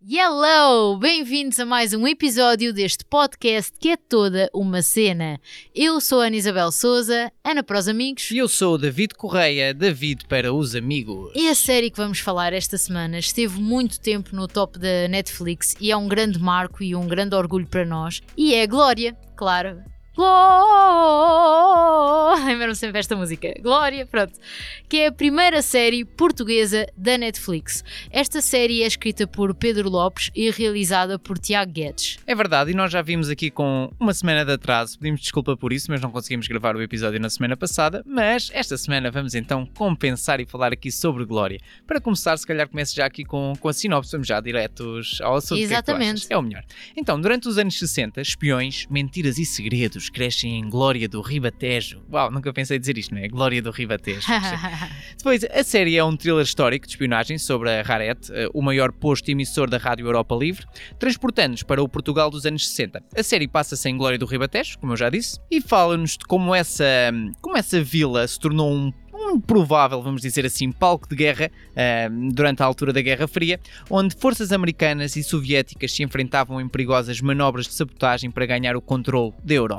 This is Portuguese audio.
Hello! Bem-vindos a mais um episódio deste podcast que é toda uma cena. Eu sou a Ana Isabel Souza, Ana para os amigos. E eu sou o David Correia, David para os amigos. E a série que vamos falar esta semana esteve muito tempo no top da Netflix e é um grande marco e um grande orgulho para nós. E é Glória, claro. Glória! Lembram-me sempre esta música. Glória, pronto. Que é a primeira série portuguesa da Netflix. Esta série é escrita por Pedro Lopes e realizada por Tiago Guedes. É verdade, e nós já vimos aqui com uma semana de atraso. Pedimos desculpa por isso, mas não conseguimos gravar o episódio na semana passada. Mas esta semana vamos então compensar e falar aqui sobre Glória. Para começar, se calhar comece já aqui com, com a sinopse, vamos já diretos ao assunto. Exatamente. Que é, é o melhor. Então, durante os anos 60, espiões, mentiras e segredos crescem em Glória do Ribatejo. Uau, nunca pensei dizer isto, não é? Glória do Ribatejo. Depois, a série é um thriller histórico de espionagem sobre a Raret, eh, o maior posto emissor da Rádio Europa Livre, transportando-nos para o Portugal dos anos 60. A série passa-se em Glória do Ribatejo, como eu já disse, e fala-nos de como essa, como essa vila se tornou um um provável, vamos dizer assim, palco de guerra uh, durante a altura da Guerra Fria, onde forças americanas e soviéticas se enfrentavam em perigosas manobras de sabotagem para ganhar o controle da Europa.